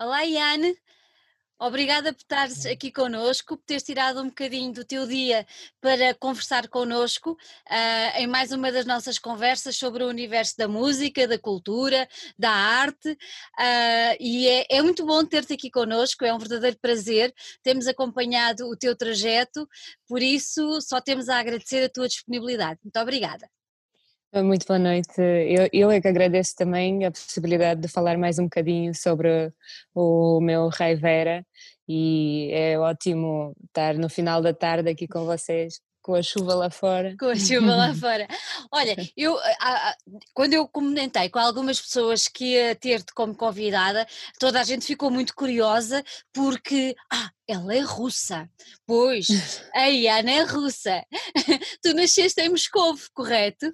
Olá, Iane. Obrigada por estares aqui connosco, por teres tirado um bocadinho do teu dia para conversar connosco uh, em mais uma das nossas conversas sobre o universo da música, da cultura, da arte. Uh, e é, é, muito bom ter-te aqui connosco, é um verdadeiro prazer. Temos acompanhado o teu trajeto, por isso só temos a agradecer a tua disponibilidade. Muito obrigada. Muito boa noite. Eu, eu é que agradeço também a possibilidade de falar mais um bocadinho sobre o meu Rei Vera e é ótimo estar no final da tarde aqui com vocês com a chuva lá fora. Com a chuva lá fora. Olha, eu quando eu comentei com algumas pessoas que ia ter-te como convidada, toda a gente ficou muito curiosa porque ah, ela é russa. Pois, a Ana é russa. tu nasceste em Moscou, correto?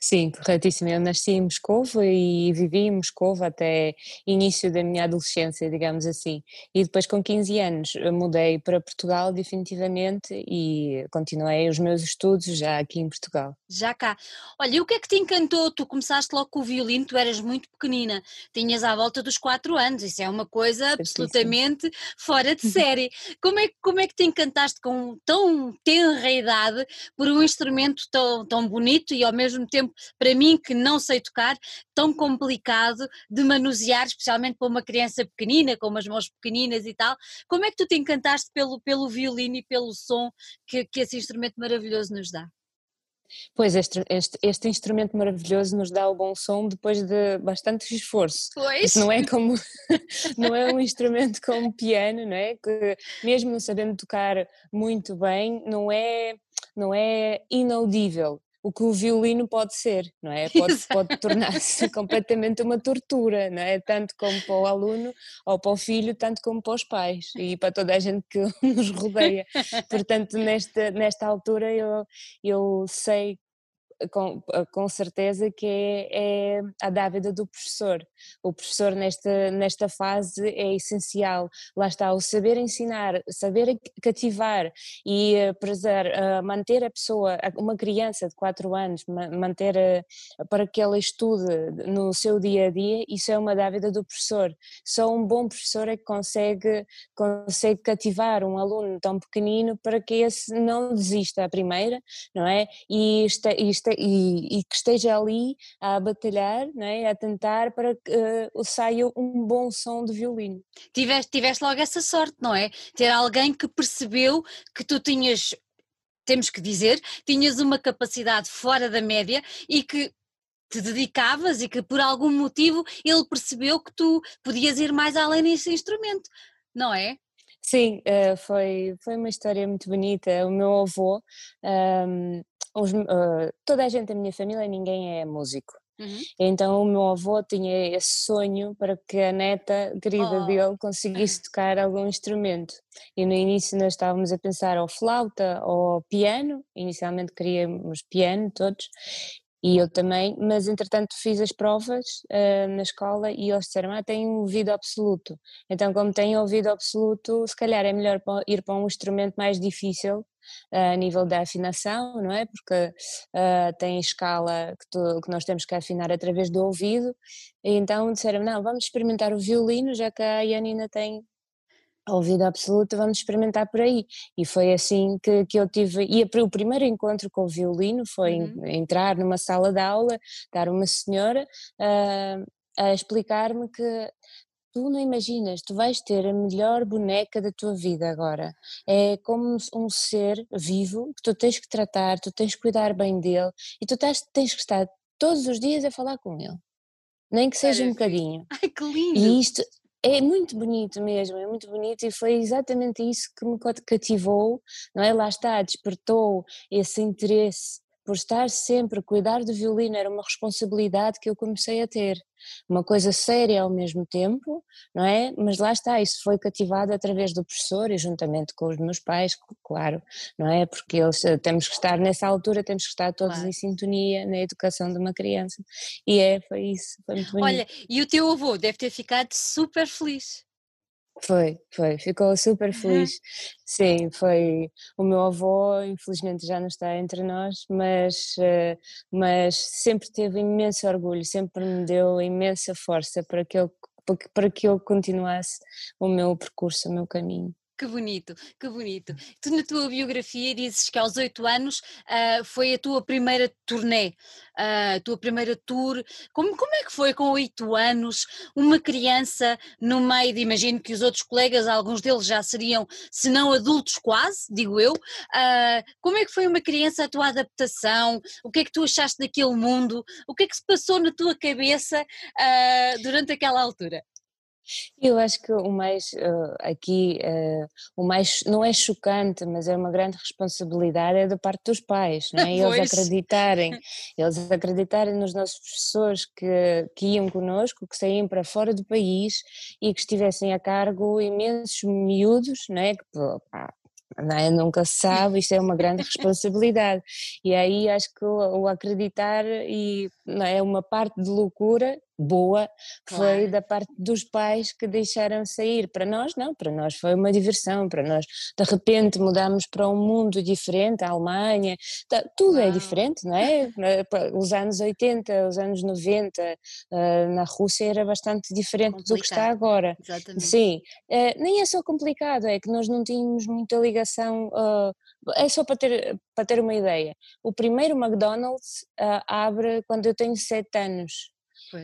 Sim, corretíssimo. Eu nasci em Moscou e vivi em Moscou até início da minha adolescência, digamos assim. E depois, com 15 anos, mudei para Portugal definitivamente e continuei os meus estudos já aqui em Portugal. Já cá. Olha, e o que é que te encantou? Tu começaste logo com o violino, tu eras muito pequenina, tinhas à volta dos 4 anos, isso é uma coisa absolutamente fora de série. Como é, como é que te encantaste com tão tenra idade por um instrumento tão, tão bonito e ao mesmo tempo tempo, para mim que não sei tocar, tão complicado de manusear, especialmente para uma criança pequenina, com umas mãos pequeninas e tal. Como é que tu te encantaste pelo, pelo violino e pelo som que, que esse instrumento maravilhoso nos dá? Pois, este, este, este, instrumento maravilhoso nos dá o bom som depois de bastante esforço. Pois. Não é como, não é um instrumento como piano, não é? Que mesmo sabendo tocar muito bem, não é, não é inaudível o que o violino pode ser, não é? Pode, pode tornar-se completamente uma tortura, não é? Tanto como para o aluno ou para o filho, tanto como para os pais e para toda a gente que nos rodeia. Portanto, nesta, nesta altura eu, eu sei com, com certeza que é, é, a dávida do professor. O professor nesta, nesta fase é essencial. Lá está, o saber ensinar, saber cativar e eh, prezar, uh, manter a pessoa, uma criança de 4 anos, manter uh, para que ela estude no seu dia a dia, isso é uma dávida do professor. Só um bom professor é que consegue, consegue cativar um aluno tão pequenino para que esse não desista à primeira, não é? E, este, este e, e, que esteja ali a batalhar, é? a tentar para uh, saia um bom som de violino. Tiveste, tiveste logo essa sorte, não é? Ter alguém que percebeu que tu tinhas, temos que dizer, tinhas uma capacidade fora da média e que te dedicavas e que por algum motivo ele percebeu que tu podias ir mais além nesse instrumento, não é? Sim, uh, foi, foi uma história muito bonita. O meu avô um, ehm, os, uh, toda a gente da minha família, ninguém é músico. Uhum. Então o meu avô tinha esse sonho para que a neta querida oh. dele conseguisse tocar algum instrumento. E no início nós estávamos a pensar ou flauta ou piano, inicialmente queríamos piano todos, e eu também, mas entretanto fiz as provas uh, na escola e eles disseram, ah, tem ouvido absoluto. Então como tem ouvido absoluto, se calhar é melhor ir para um instrumento mais difícil a nível da afinação, não é? Porque uh, tem escala que, tu, que, nós temos que afinar através do ouvido, e então disseram, não, vamos experimentar o violino, já que a Janina tem ouvido absoluto, vamos experimentar por aí. E foi assim que, que eu tive, e o primeiro encontro com o violino foi uhum. entrar numa sala de aula, dar uma senhora uh, a explicar-me que tu não imaginas, tu vais ter a melhor boneca da tua vida agora. É como um ser vivo que tu tens que tratar, tu tens que cuidar bem dele e tu tens, tens que estar todos os dias a falar com ele. Nem que seja um bocadinho. Ai, que lindo! E isto é muito bonito mesmo, é muito bonito e foi exatamente isso que me cativou, não é? Lá está, despertou esse interesse por estar sempre a cuidar do violino, era uma responsabilidade que eu comecei a ter. Uma coisa séria ao mesmo tempo, não é? Mas lá está, isso foi cativado através do professor e juntamente com os meus pais, claro, não é? Porque eles eh, temos que estar nessa altura, temos que estar todos claro. em sintonia na educação de uma criança. E é, foi isso, foi muito bonito. Olha, e o teu avô deve ter ficado super feliz. Foi, foi, ficou super feliz. Sim, foi. O meu avô, infelizmente, já não está entre nós, mas, eh, mas sempre teve imenso orgulho, sempre me deu imensa força para que eu para que eu continuasse o meu percurso, o meu caminho. Que bonito, que bonito. Tu na tua biografia dizes que aos oito anos uh, foi a tua primeira turnê, uh, a tua primeira tour. Como, como é que foi com oito anos, uma criança no meio de, imagino que os outros colegas, alguns deles já seriam, se não adultos quase, digo eu, uh, como é que foi uma criança a tua adaptação? O que é que tu achaste daquele mundo? O que é que se passou na tua cabeça durante aquela altura? Eu acho que o mais uh, aqui, uh, o mais não é chocante, mas é uma grande responsabilidade é da parte dos pais, não é? Eles acreditarem, eles acreditarem nos nossos professores que, que iam connosco, que saíam para fora do país e que estivessem a cargo imensos miúdos, não é? Que, pá, é? nunca se sabe, isto é uma grande responsabilidade. E aí acho que o, o acreditar e é uma parte de loucura boa claro. foi da parte dos pais que deixaram sair. Para nós, não, para nós foi uma diversão, para nós de repente mudamos para um mundo diferente, a Alemanha, tá, tudo é Uau. é diferente, não é? Os anos 80, os anos 90, eh, na Rússia era bastante diferente complicado. do que está agora. Exatamente. Sim, eh, nem é só complicado, é que nós não tínhamos muita ligação. Eh, é só para ter, para ter uma ideia. O primeiro McDonald's abre quando eu tenho 7 anos.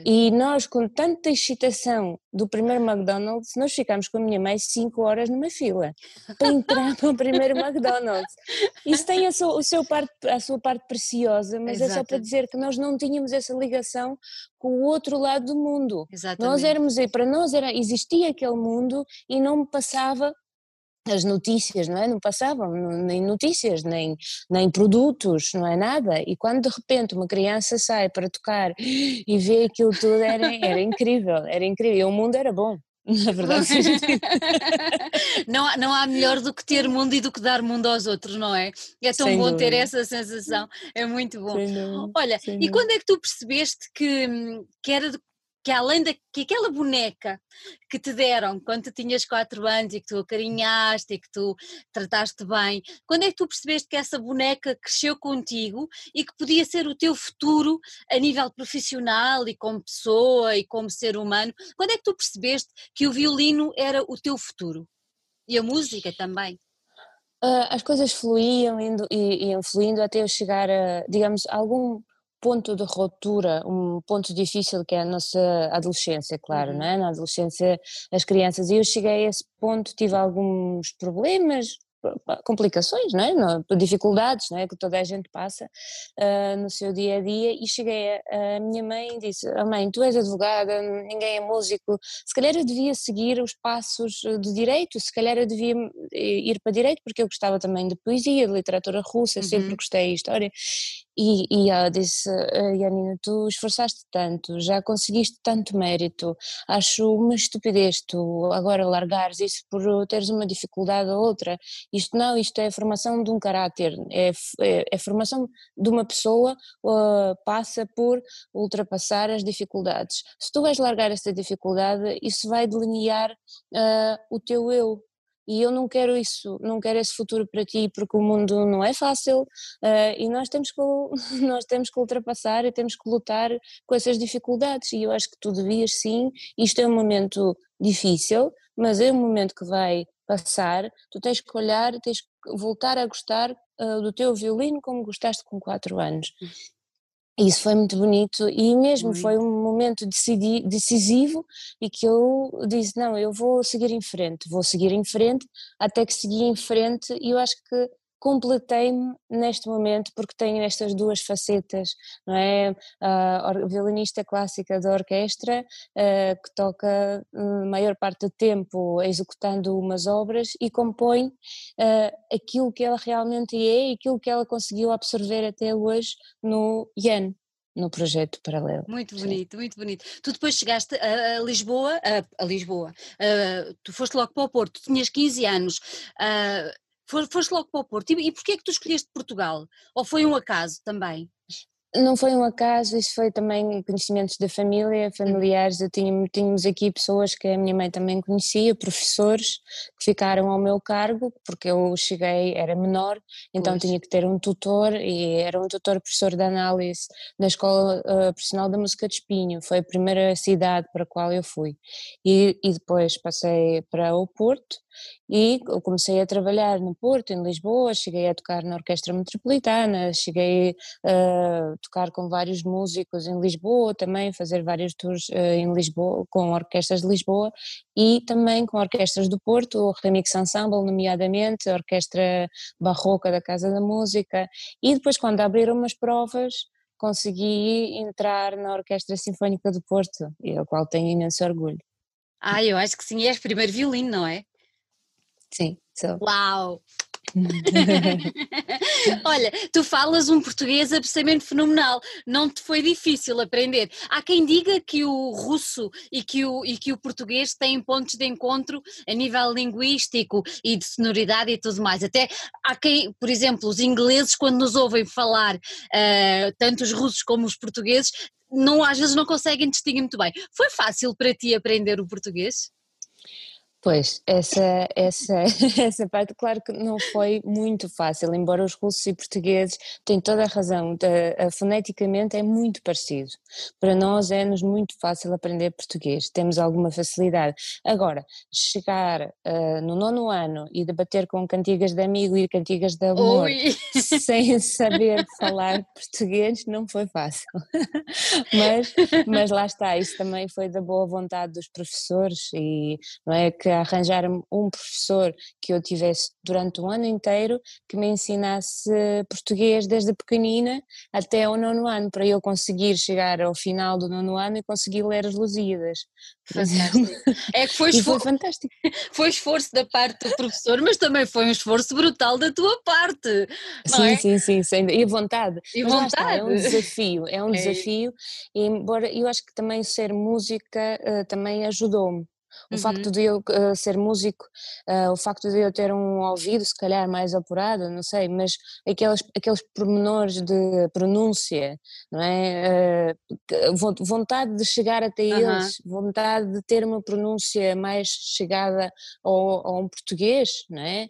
E nós, com tanta excitação do primeiro McDonald's, nós ficámos com a minha mãe 5 horas numa fila para entrar para o primeiro McDonald's. Isso tem a sua, seu parte, a sua parte preciosa, mas Exato. é só para dizer que nós não tínhamos essa ligação com o outro lado do mundo. Exatamente. Nós éramos, para nós era, existia aquele mundo e não me passava as notícias, não é? Não passavam nem notícias, nem, nem produtos, não é nada. E quando de repente uma criança sai para tocar e vê aquilo tudo, era, era incrível, era incrível. E o mundo era bom. Na verdade, não, há, não há melhor do que ter mundo e do que dar mundo aos outros, não é? É tão Sem bom dúvida. ter essa sensação, é muito bom. Olha, e quando é que tu percebeste que, que era que além da que aquela boneca que te deram quando tu tinhas 4 anos e que tu acarinhaste e que tu trataste bem, quando é que tu percebeste que essa boneca cresceu contigo e que podia ser o teu futuro a nível profissional e como pessoa e como ser humano? Quando é que tu percebeste que o violino era o teu futuro? E a música também? Uh, as coisas fluíam indo, e iam fluindo até eu chegar a, digamos, algum ponto de ruptura, um ponto difícil que é a nossa adolescência, claro, uhum. não é? Na adolescência, as crianças, e eu cheguei a esse ponto, tive alguns problemas, complicações, não é? dificuldades não é? que toda a gente passa uh, no seu dia a dia e cheguei a, a minha mãe e disse, oh mãe, tu és advogada, ninguém é músico, se calhar eu devia seguir os passos de direito, se calhar eu devia ir para direito porque eu gostava também de poesia, de literatura russa, uhum. sempre gostei de história e, e ela disse, Janina, tu esforçaste tanto, já conseguiste tanto mérito, acho uma estupidez tu agora largares isso por teres uma dificuldade ou outra. Isto não, isto é a formação de um caráter, é, é, é a formação de uma pessoa, uh, passa por ultrapassar as dificuldades. Se tu vais largar esta dificuldade, isso vai delinear uh, o teu eu, e eu não quero isso, não quero esse futuro para ti porque o mundo não é fácil uh, e nós temos, que, nós temos que ultrapassar e temos que lutar com essas dificuldades. E eu acho que tu devias sim, isto é um momento difícil, mas é um momento que vai passar, tu tens que olhar, tens que voltar a gostar uh, do teu violino como gostaste com 4 anos. Isso foi muito bonito e mesmo muito. foi um momento decidi, decisivo e que eu disse, não, eu vou seguir em frente, vou seguir em frente até que segui em frente e eu acho que completei-me neste momento porque tenho estas duas facetas, não é? A violinista clássica da orquestra uh, que toca a hum, maior parte do tempo executando umas obras e compõe uh, aquilo que ela realmente é e aquilo que ela conseguiu absorver até hoje no Yen no projeto paralelo. Muito bonito, Sim. muito bonito. Tu depois chegaste a, Lisboa, a, a Lisboa, uh, tu foste logo para o Porto, tu tinhas 15 anos, uh, Foste logo para o Porto. E, e porquê é que tu escolheste Portugal? Ou foi um acaso também? Não foi um acaso, isso foi também conhecimentos da família, familiares. Eu tinha, tínhamos aqui pessoas que a minha mãe também conhecia, professores que ficaram ao meu cargo, porque eu cheguei, era menor, então pois. tinha que ter um tutor e era um tutor professor de análise na Escola uh, Profissional da Música de Espinho. Foi a primeira cidade para a qual eu fui. E, e depois passei para o Porto e comecei a trabalhar no Porto, em Lisboa, cheguei a tocar na Orquestra Metropolitana, cheguei a tocar com vários músicos em Lisboa, também fazer vários tours eh, em Lisboa, com orquestras de Lisboa e também com orquestras do Porto, o Remix Ensemble, nomeadamente, a Orquestra Barroca da Casa da Música, e depois quando abriram umas provas consegui entrar na Orquestra Sinfónica do Porto, e ao qual tenho imenso orgulho. Ah, eu acho que sim, és primeiro violino, não é? Sim, sou. Uau! Olha, tu falas um português absolutamente fenomenal, não te foi difícil aprender. Há quem diga que o russo e que o, e que o português têm pontos de encontro a nível linguístico e de sonoridade e tudo mais. Até há quem, por exemplo, os ingleses, quando nos ouvem falar, uh, tanto os russos como os portugueses, não, às vezes não conseguem distinguir muito bem. Foi fácil para ti aprender o português? Pois, essa, essa, essa parte, claro que não foi muito fácil, embora os russos e portugueses têm toda a razão, de, foneticamente é muito parecido. Para nós é-nos muito fácil aprender português, temos alguma facilidade. Agora, chegar uh, no nono ano e debater com cantigas de amigo e cantigas de amor sem saber falar português não foi fácil. mas, mas lá está, isso também foi da boa vontade dos professores e não é que arranjar um professor que eu tivesse durante o ano inteiro que me ensinasse português desde pequenina até o nono ano, para eu conseguir chegar ao final do nono ano e conseguir ler as Lusíadas. É que foi, esfor... foi fantástico. Foi esforço da parte do professor, mas também foi um esforço brutal da tua parte. sim, é? sim, sim, sim, e vontade. E mas vontade. Está, é um desafio, é um é. desafio, e embora eu acho que também ser música uh, também ajudou-me o uhum. facto de eu uh, ser músico, uh, o facto de eu ter um ouvido se calhar mais apurado, não sei, mas aqueles, aqueles pormenores de pronúncia, não é? Uh, vontade de chegar até uhum. eles, vontade de ter uma pronúncia mais chegada ao, a um português, não é?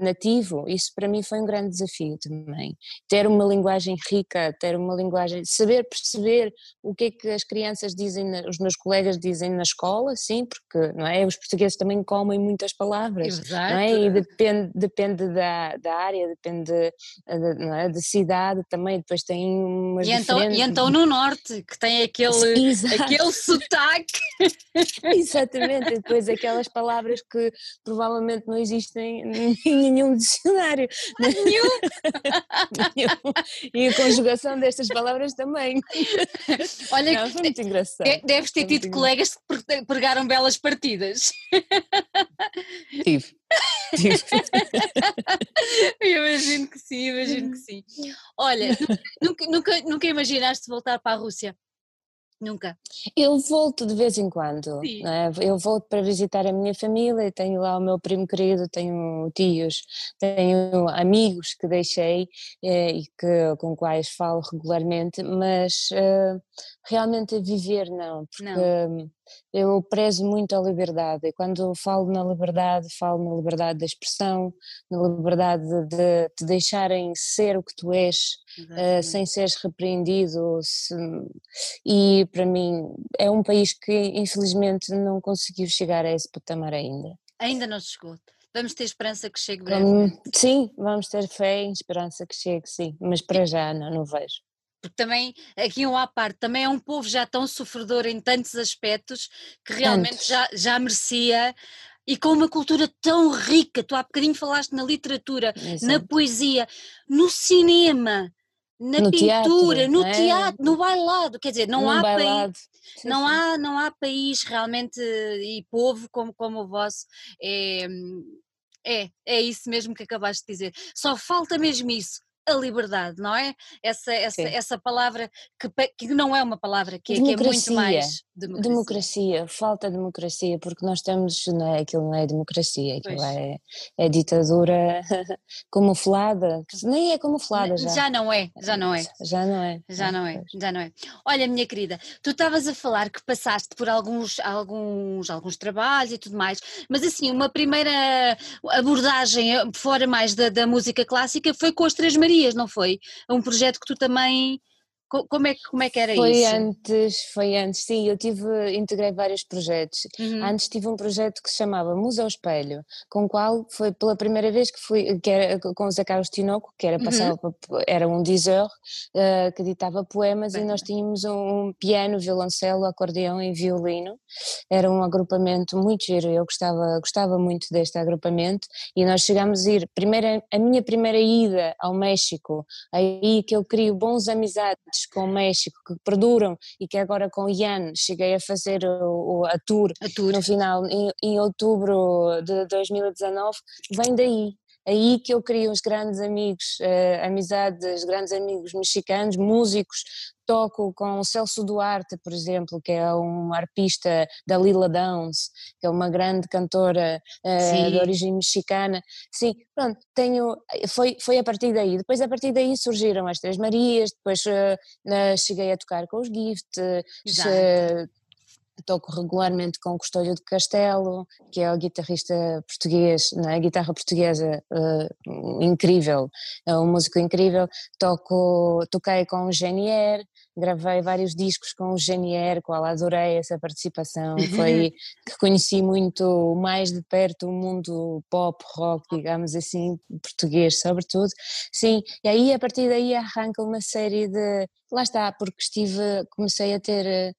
nativo, isso para mim foi um grande desafio também. Ter uma linguagem rica, ter uma linguagem, saber perceber o que é que as crianças dizem, os meus colegas dizem na escola, sim, porque porque não é? os portugueses também comem muitas palavras, Exato. não é? E depende, depende da, da área, depende de, não é? da cidade também, depois tem umas e então, e então no norte, que tem aquele, aquele sotaque. Exatamente, e depois aquelas palavras que provavelmente não existem em nenhum dicionário. Nenhum! nenhum. E a conjugação destas palavras também. Olha, não, foi muito engraçado. Deves ter tido colegas que pregaram belas partidas. Tive. Tive. imagino que sim, imagino que sim. Olha, nunca, nunca, nunca imaginaste voltar para a Rússia? Nunca. Eu volto de vez em quando, é? eu volto para visitar a minha família, tenho lá o meu primo querido, tenho tios, tenho amigos que deixei eh, e que, com quais falo regularmente, mas uh, realmente a viver não, porque não. Eu prezo muito a liberdade e quando falo na liberdade, falo na liberdade da expressão, na liberdade de te deixarem ser o que tu és, uh, sem seres repreendido se, e para mim é um país que infelizmente não conseguiu chegar a esse patamar ainda. Ainda não chegou. Vamos ter esperança que chegue breve. sim, vamos ter fé e esperança que chegue, sim, mas para já não, não vejo porque também, aqui um à parte, também é um povo já tão sofredor em tantos aspectos que realmente já, já merecia e com uma cultura tão rica, tu há bocadinho falaste na literatura, Exato. na poesia, no cinema, na no pintura, teatro, no é? teatro, no bailado, quer dizer, não há país, não há não há país realmente e povo como como o vosso. É, é, é isso mesmo que acabaste de dizer. Só falta mesmo isso, a liberdade, não é? Essa, essa, essa palavra que, que não é uma palavra, que, que é muito mais democracia. democracia. falta democracia, porque nós estamos, não é, aquilo não é democracia, aquilo é, é, ditadura camuflada, nem é camuflada já. Já não é, já não é. Já não é. Já não é, já não é. Olha, minha querida, tu estavas a falar que passaste por alguns, alguns, alguns trabalhos e tudo mais, mas assim, uma primeira abordagem fora mais da, da música clássica foi com as Três Marias, não foi? Um projeto que tu também como é, como é que era foi isso? Foi antes, foi antes, sim, eu tive, integrei vários projetos. Uhum. Antes tive um projeto que se chamava Museu ao Espelho, com o qual foi pela primeira vez que fui, que era com o Zé Carlos Tinoco, que era, passava, uhum. era um dizer uh, que ditava poemas Bem. e nós tínhamos um piano, violoncelo, acordeão e violino. Era um agrupamento muito giro, eu gostava, gostava muito deste agrupamento e nós chegámos a ir, primeira, a minha primeira ida ao México, aí que eu crio bons amizades com o México que perduram e que agora com o Ian cheguei a fazer o, a, tour a, tour. no final, em, em outubro de 2019, vem daí, aí que eu crio os grandes amigos, uh, amizades, grandes amigos mexicanos, músicos, toco com o Celso Duarte, por exemplo, que é um arpista da Lila Downs, que é uma grande cantora uh, de origem mexicana. Sim, pronto, tenho, foi, foi a partir daí. Depois a partir daí surgiram as Três Marias, depois uh, cheguei a tocar com os Gift, toco regularmente com o Custódio de Castelo, que é o guitarrista português, na é? guitarra portuguesa uh, incrível, é um músico incrível, toco, toquei com o Genier, gravei vários discos com o Genier, qual adorei essa participação, foi que conheci muito mais de perto o mundo pop, rock, digamos assim, português sobretudo, sim, e aí a partir daí arranca uma série de, lá está, porque estive, comecei a ter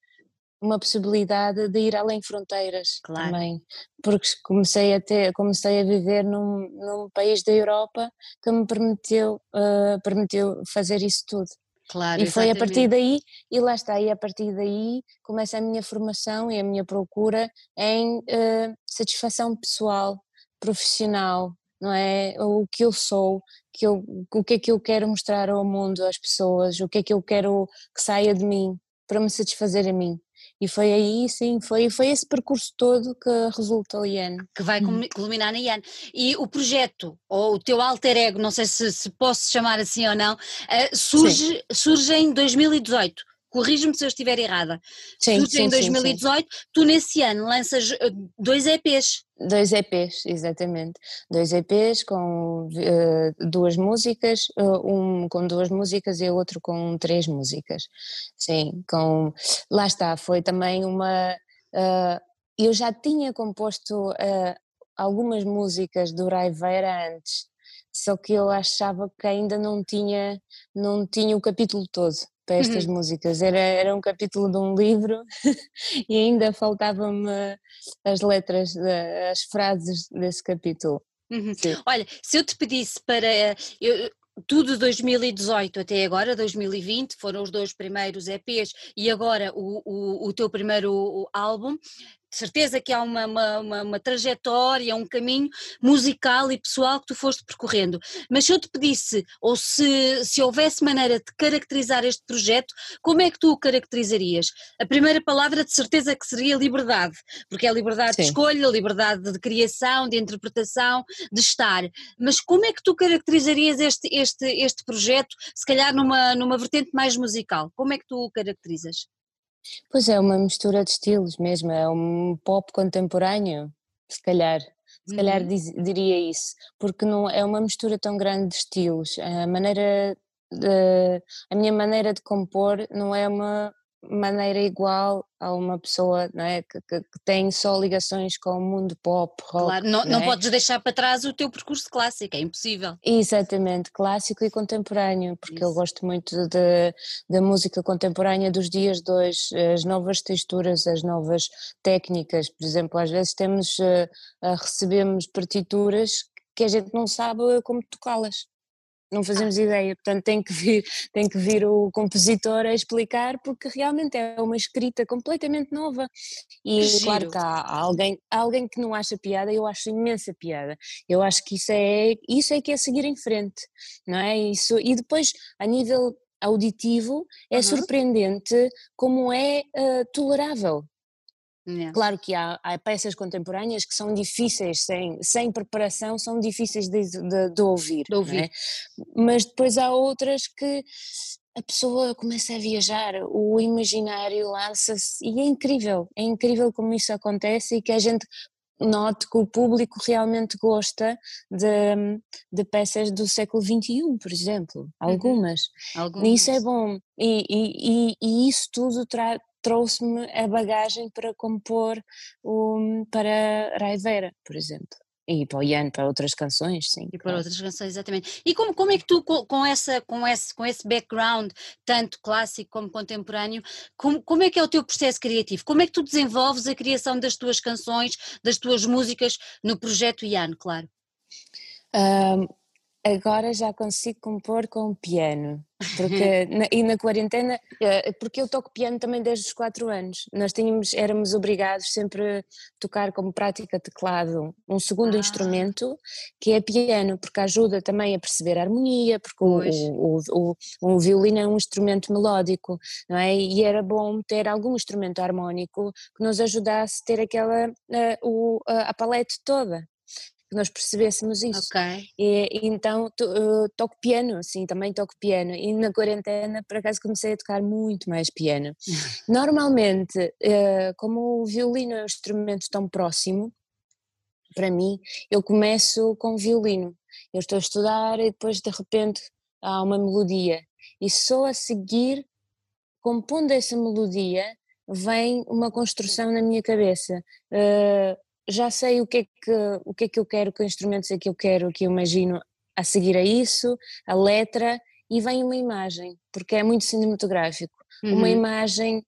uma possibilidade de ir além fronteiras claro. também, porque comecei a ter, comecei a viver num, num país da Europa que me permitiu, uh, permitiu fazer isso tudo. Claro, e foi exatamente. a partir daí, e lá está, e a partir daí começa a minha formação e a minha procura em uh, satisfação pessoal, profissional, não é? O que eu sou, que eu, o que é que eu quero mostrar ao mundo, às pessoas, o que é que eu quero que saia de mim, para me satisfazer a mim. E foi aí, sim, foi, foi esse percurso todo que resultou IAN. Que vai hum. culminar na IAN. E o projeto, ou o teu alter ego, não sei se, se posso chamar assim ou não, uh, surge, surge em 2018 corrige-me se eu estiver errada. Sim, Surge sim, em 2018, sim, sim. tu nesse ano lanças eh, dois EPs. Dois EPs, exatamente. Dois EPs com uh, duas músicas, uh, um com duas músicas e outro com três músicas. Sim, com. Lá está, foi também uma. Uh, eu já tinha composto algumas músicas do Raiveira antes, só que eu achava que ainda não tinha, não tinha o capítulo todo para estas uhum. músicas. Era, era um capítulo de um livro e ainda faltavam-me as letras, as frases desse capítulo. Uhum. Olha, se eu te pedisse para. Eu, tudo 2018 até agora, 2020, foram os dois primeiros EPs e agora o, o, o teu primeiro álbum de certeza que há uma, uma, uma, uma, trajetória, um caminho musical e pessoal que tu foste percorrendo. Mas se eu te pedisse, ou se, se houvesse maneira de caracterizar este projeto, como é que tu o caracterizarias? A primeira palavra de certeza que seria liberdade, porque é liberdade Sim. de escolha, liberdade de criação, de interpretação, de estar. Mas como é que tu caracterizarias este, este, este projeto, se calhar numa, numa vertente mais musical? Como é que tu o caracterizas? Pois é, uma mistura de estilos mesmo, é um pop contemporâneo, se calhar. Se calhar uhum. diz, diria isso, porque não é uma mistura tão grande de estilos. A maneira de, a minha maneira de compor não é uma maneira igual a uma pessoa não é, que, que, que, tem só ligações com o mundo pop, rock. Claro, não, não, não é? podes deixar para trás o teu percurso clássico, é impossível. Exatamente, clássico e contemporâneo, porque Isso. eu gosto muito da música contemporânea dos dias de hoje, as novas texturas, as novas técnicas, por exemplo, às vezes temos, uh, recebemos partituras que a gente não sabe como tocá-las não fazemos ideia, portanto tem que vir, tem que vir o compositor a explicar porque realmente é uma escrita completamente nova e Giro. claro que há alguém, há alguém que não acha piada, eu acho imensa piada, eu acho que isso é, isso é que é seguir em frente, não é? Isso, e depois a nível auditivo é uhum. surpreendente como é uh, tolerável, Yeah. Claro que há, há, peças contemporâneas que são difíceis, sem, sem preparação, são difíceis de, de, de ouvir, de ouvir. É? mas depois há outras que a pessoa começa a viajar, o imaginário lança-se e é incrível, é incrível como isso acontece e que a gente note que o público realmente gosta de, de peças do século XXI, por exemplo, algumas. Uhum. algumas. E isso é bom, e, e, e, e isso tudo tra trouxe-me a bagagem para compor um, para Raiveira, por exemplo. E para o Ian, para outras canções, sim. E para claro. outras canções, exatamente. E como, como é que tu, com, essa, com, esse, com esse background, tanto clássico como contemporâneo, como, como é que é o teu processo criativo? Como é que tu desenvolves a criação das tuas canções, das tuas músicas no projeto Ian, claro? Um, agora já consigo compor com o piano, porque na, e na quarentena, eh, porque eu toco piano também desde os 4 anos, nós tínhamos, éramos obrigados sempre a tocar como prática teclado um segundo ah. instrumento, que é piano, porque ajuda também a perceber a harmonia, porque o, o, o, o, violino é um instrumento melódico, não é? E era bom ter algum instrumento harmónico que nos ajudasse a ter aquela, a, a palete toda que nós percebêssemos isso. Ok. E, e então to, uh, toco piano, sim, também toco piano. E na quarentena, por acaso, comecei a tocar muito mais piano. Normalmente, uh, como o violino é um instrumento tão próximo, para mim, eu começo com violino. Eu estou a estudar e depois, de repente, há uma melodia. E só a seguir, compondo essa melodia, vem uma construção na minha cabeça. Uh, já sei o que, é que, o que é que eu quero, que instrumentos é que eu quero, que eu imagino a seguir a isso, a letra, e vem uma imagem, porque é muito cinematográfico. Uhum. Uma imagem,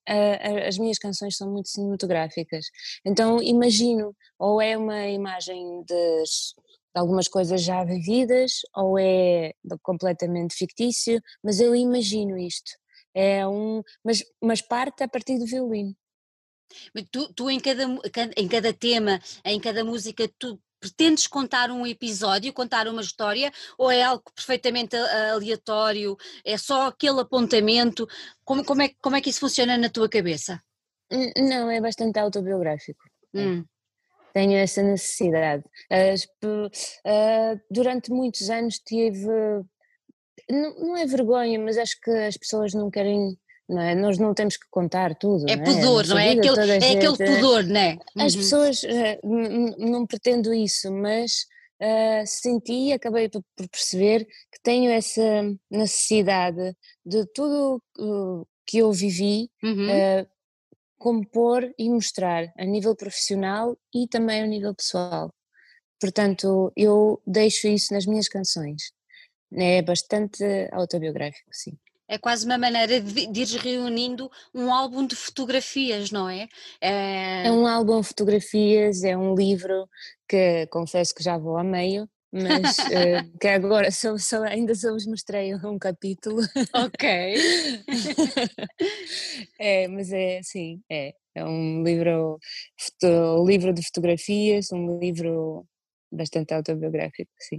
as minhas canções são muito cinematográficas. Então imagino, ou é uma imagem de, de algumas coisas já vividas, ou é completamente fictício, mas eu imagino isto. É um, mas, mas parte a partir do violino. Tu, tu em, cada, em cada tema, em cada música, tu pretendes contar um episódio, contar uma história, ou é algo perfeitamente aleatório, é só aquele apontamento? Como, como, é, como é que isso funciona na tua cabeça? Não, é bastante autobiográfico. É. Hum. Tenho essa necessidade. Durante muitos anos tive. Não é vergonha, mas acho que as pessoas não querem não é? Nós não temos que contar tudo. É, é pudor, não é? Vida, aquele, é aquele pudor, não é? As uhum. pessoas, uh, não pretendo isso, mas uh, senti e acabei por, perceber que tenho essa necessidade de tudo uh, que eu vivi. Uhum. compor e mostrar a nível profissional e também a nível pessoal. Portanto, eu deixo isso nas minhas canções. É bastante autobiográfico, sim é quase uma maneira de, de ires reunindo um álbum de fotografias, não é? é? É um álbum de fotografias, é um livro que confesso que já vou a meio, mas uh, que agora só, só, ainda só vos mostrei um capítulo. Ok. é, mas é sim, é. É um livro, foto, livro de fotografias, um livro bastante autobiográfico, sim.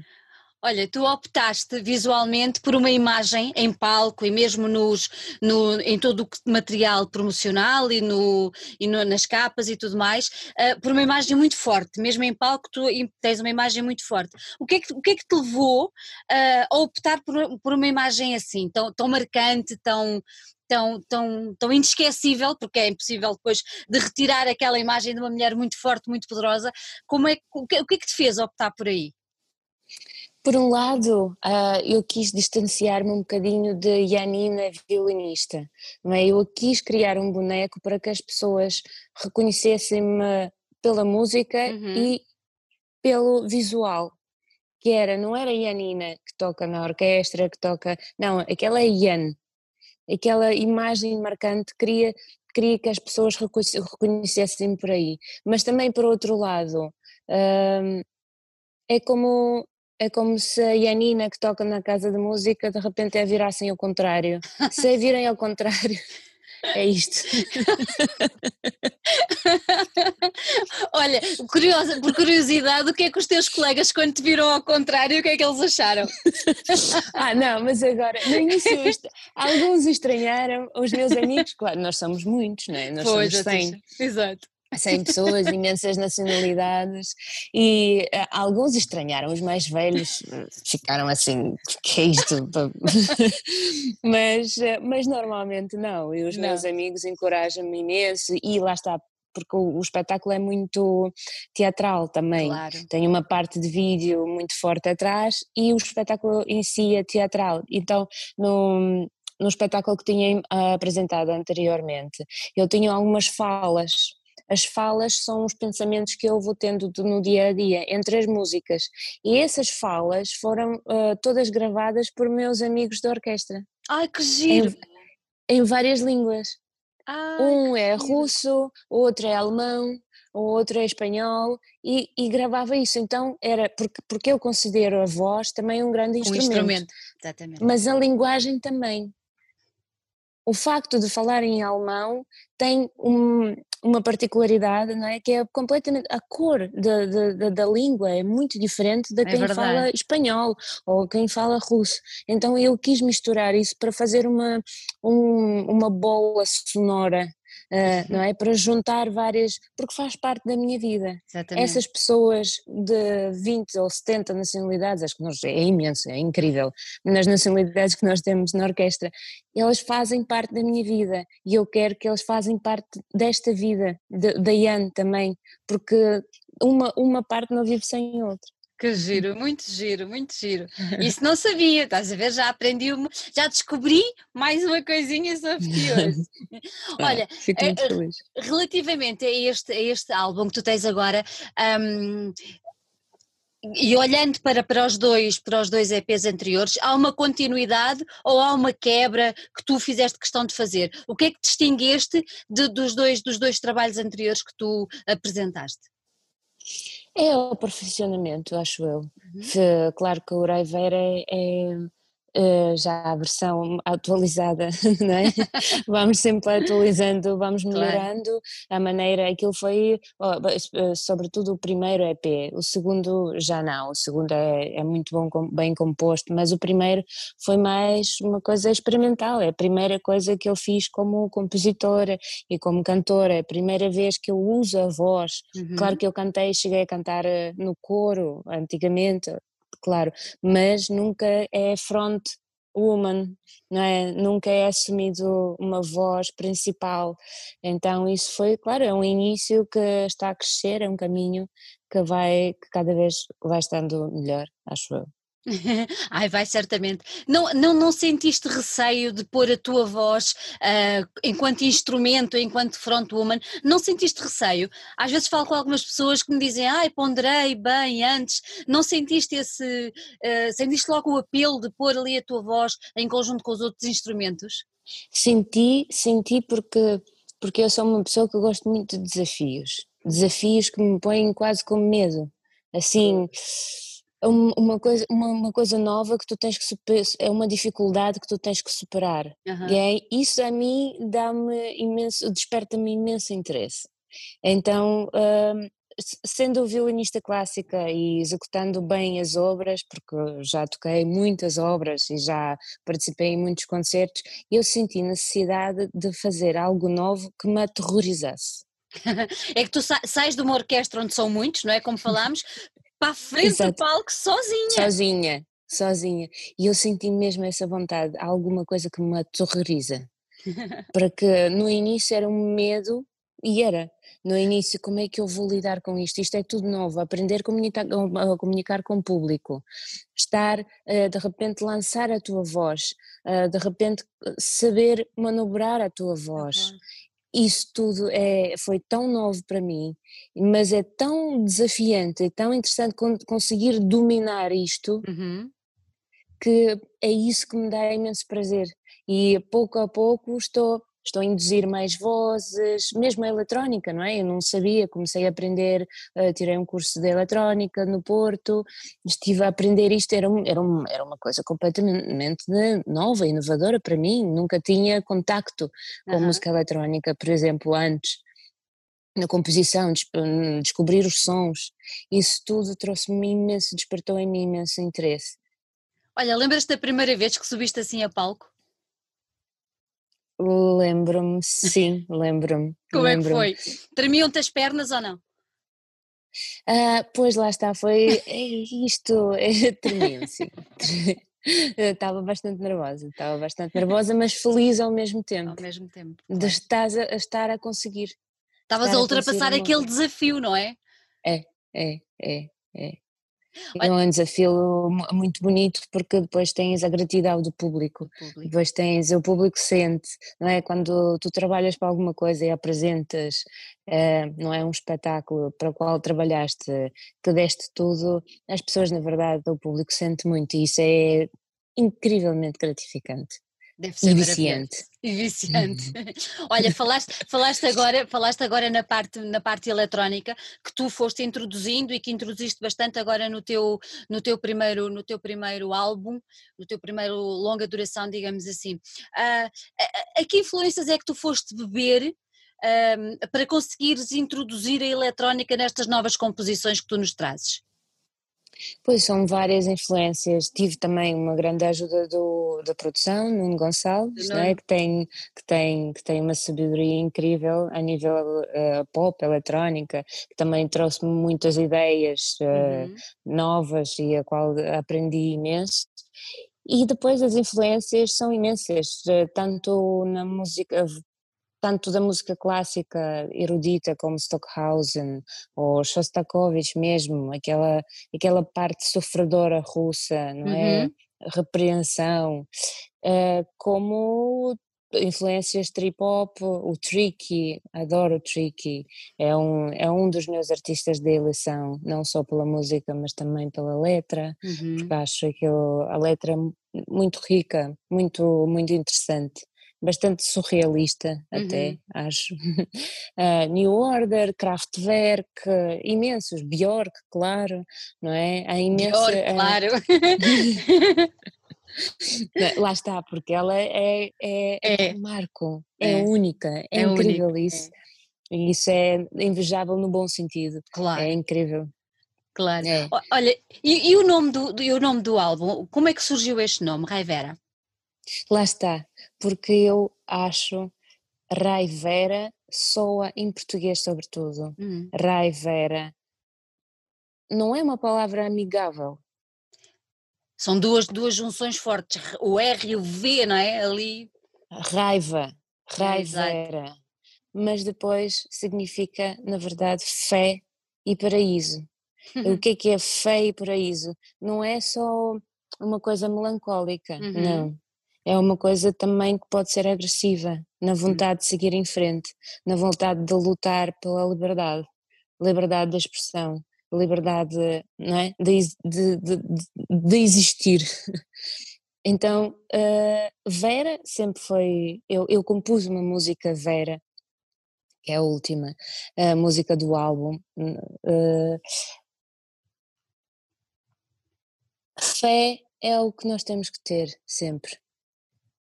Olha, tu optaste visualmente por uma imagem em palco e mesmo nos, no, em todo o material promocional e, no, e no, nas capas e tudo mais, uh, por uma imagem muito forte, mesmo em palco tu tens uma imagem muito forte. O que é que, o que, é que te levou uh, a optar por, por uma imagem assim, tão, tão marcante, tão, tão, tão, tão inesquecível, porque é impossível depois de retirar aquela imagem de uma mulher muito forte, muito poderosa, como é, o, que, o que é que te fez optar por aí? Por um lado, uh, eu quis distanciar-me um bocadinho de Janina violinista, não é? eu quis criar um boneco para que as pessoas reconhecessem-me pela música uhum. e pelo visual, que era, não era Janina que toca na orquestra, que toca, não, aquela é Jan, aquela imagem marcante queria, queria que as pessoas reconhecessem por aí, mas também por outro lado, uh, é como é como se a Janina que toca na casa de música de repente é virassem ao contrário. Se é virem ao contrário, é isto. Olha, curiosa, por curiosidade, o que é que os teus colegas, quando te viram ao contrário, o que é que eles acharam? ah, não, mas agora, no início, alguns estranharam, os meus amigos, claro, nós somos muitos, não é? Nós pois, somos 100. Exato. 100 pessoas, imensas nacionalidades, e uh, alguns estranharam, os mais velhos eh, ficaram assim, que é isto? mas, uh, mas normalmente não, e os não. meus amigos encorajam-me imenso, e lá está, porque o, o, espetáculo é muito teatral também, claro. tem uma parte de vídeo muito forte atrás, e o espetáculo em si é teatral, então no, no espetáculo que tinha apresentado anteriormente, eu tinha algumas falas as falas são os pensamentos que eu vou tendo no dia a dia, entre as músicas. E essas falas foram uh, todas gravadas por meus amigos da orquestra. Ai, que giro! Em, em várias línguas. Ai, um é giro. russo, outro é alemão, o outro é espanhol, e, e, gravava isso. Então era, porque, porque eu considero a voz também um grande instrumento. Um instrumento, exatamente. Mas a linguagem também o facto de falar em alemão tem um, uma particularidade, não é? Que é completamente. A cor da, da, da língua é muito diferente da é quem verdade. fala espanhol ou quem fala russo. Então eu quis misturar isso para fazer uma, um, uma bola sonora uh, não é? Para juntar várias, porque faz parte da minha vida. Exatamente. Essas pessoas de 20 ou 70 nacionalidades, acho que nós, é imenso, é incrível, nas nacionalidades que nós temos na orquestra, elas fazem parte da minha vida e eu quero que elas fazem parte desta vida, da Ian também, porque uma, uma parte não vive sem outra. Que giro, muito giro, muito giro. Isso não sabia, estás a ver? Já aprendi, já descobri mais uma coisinha sobre ti hoje. Olha, muito eh, feliz. relativamente a este, a este álbum que tu tens agora, um, e olhando para, para, os dois, para os dois EPs anteriores, há uma continuidade ou há uma quebra que tu fizeste questão de fazer? O que é que distingueste de, dos, dois, dos dois trabalhos anteriores que tu apresentaste? É o perfeccionamento, acho eu. Uhum. Claro que o Raiveira é, é Uh, já a versão atualizada, não é? vamos sempre atualizando, vamos melhorando a maneira, aquilo foi, oh, sobretudo o primeiro EP, o segundo já não, o segundo é, é muito bom, bem composto, mas o primeiro foi mais uma coisa experimental, é a primeira coisa que eu fiz como compositora e como cantora, é a primeira vez que eu uso a voz, uhum. claro que eu cantei, cheguei a cantar eh, no coro antigamente, claro, mas nunca é front woman, não é? Nunca é assumido uma voz principal. Então isso foi, claro, é um início que está a crescer, é um caminho que vai, que cada vez vai estando melhor, acho eu. Ai, vai certamente. Não, não, não sentiste receio de pôr a tua voz uh, enquanto instrumento, enquanto frontwoman? Não sentiste receio? Às vezes falo com algumas pessoas que me dizem, ai, ponderei bem antes. Não sentiste esse. Uh, sentiste logo o apelo de pôr ali a tua voz em conjunto com os outros instrumentos? Senti, senti porque, porque eu sou uma pessoa que gosto muito de desafios. Desafios que me põem quase com medo. Assim uma coisa, uma, uma, coisa nova que tu tens que superar, é uma dificuldade que tu tens que superar. Uhum. E isso a mim dá-me imenso, desperta-me imenso interesse. Então, hum, sendo violinista clássica e executando bem as obras, porque já toquei muitas obras e já participei em muitos concertos, eu senti necessidade de fazer algo novo que me aterrorizasse. é que tu sais de uma orquestra onde são muitos, não é? Como falámos, para a frente Exato. do palco sozinha. Sozinha, sozinha. E eu senti mesmo essa vontade, alguma coisa que me aterroriza. para que no início era um medo, e era, no início, como é que eu vou lidar com isto? Isto é tudo novo, aprender a comunicar, a comunicar com o público, estar, eh, de repente, lançar a tua voz, eh, de repente, saber manobrar a tua voz isso tudo é, foi tão novo para mim, mas é tão desafiante, é tão interessante conseguir dominar isto, uhum. que é isso que me dá imenso prazer. E pouco a pouco estou, estou a induzir mais vozes, mesmo a eletrónica, não é? Eu não sabia, comecei a aprender, uh, tirei um curso de eletrónica no Porto, estive a aprender isto, era, era, era uma coisa completamente nova, inovadora para mim, nunca tinha contacto com uhum. música eletrónica, por exemplo, antes na composição, descobrir os sons, isso tudo trouxe-me imenso, despertou em mim imenso interesse. Olha, lembras-te da primeira vez que subiste assim a palco? Lembro-me, sim, lembro-me. Como lembro é que foi? Tremiam-te as pernas ou não? Ah, pois lá está, foi isto, tremiam, sim. estava bastante nervosa, estava bastante nervosa, mas feliz ao mesmo tempo. Ao mesmo tempo. Claro. De estar a, estar a conseguir. Estavas a ultrapassar aquele desafio, não é? É, é, é, é. É um desafio muito bonito porque depois tens a gratidão do público, público, depois tens, o público sente, não é? Quando tu trabalhas para alguma coisa e apresentas, é, não é um espetáculo para o qual trabalhaste, que deste tudo, as pessoas na verdade, o público sente muito e isso é incrivelmente gratificante. Deve ser e viciante. E viciante. Olha, falaste, falaste, agora, falaste agora na parte, na parte eletrónica que tu foste introduzindo e que introduziste bastante agora no teu, no teu, primeiro, no teu primeiro álbum, no teu primeiro longa duração, digamos assim. Uh, a, a, que influências é que tu foste beber uh, para conseguires introduzir a eletrónica nestas novas composições que tu nos trazes? Pois são várias influências. Tive também uma grande ajuda do, da produção, Nuno Gonçalves, né, que, tem, que, tem, que tem uma sabedoria incrível a nível uh, pop, eletrónica, que também trouxe-me muitas ideias uh, uhum. novas e a qual aprendi imenso. E depois as influências são imensas, eh, tanto na música tanto da música clássica erudita como Stockhausen ou Shostakovich mesmo, aquela, aquela parte sofredora russa, não é? Uhum. Repreensão, uh, como influências trip hop, o Tricky, adoro o Tricky, é um, é um dos meus artistas de eleição, não só pela música, mas também pela letra, uhum. porque acho aquilo, a letra muito rica, muito, muito interessante bastante surrealista até, uhum. acho. Uh, New Order, Kraftwerk, imensos, Björk, claro, não é? Há imensa, Björk, uh, claro. Lá está, porque ela é, é, é. um marco, é, é, única, é, é incrível única. isso. E isso é invejável no bom sentido. Claro. É incrível. Claro. É. Olha, e, e, o nome do, do, e o nome do álbum, como é que surgiu este nome, Raivera? Lá está, porque eu acho Raivera soa em português sobretudo. Hum. Raivera não é uma palavra amigável. São duas, duas junções fortes, o R e o V, não é? Ali. Raiva, raivera. É, mas depois significa, na verdade, fé e paraíso. o que é que é fé e paraíso? Não é só uma coisa melancólica, uhum. não é uma coisa também que pode ser agressiva, na hum. vontade de seguir em frente, na vontade de lutar pela liberdade, liberdade da expressão, liberdade não é? de, de, de, de existir. Então, uh, Vera sempre foi. Eu, eu compus uma música Vera, que é a última, a música do álbum. Uh, fé é o que nós temos que ter sempre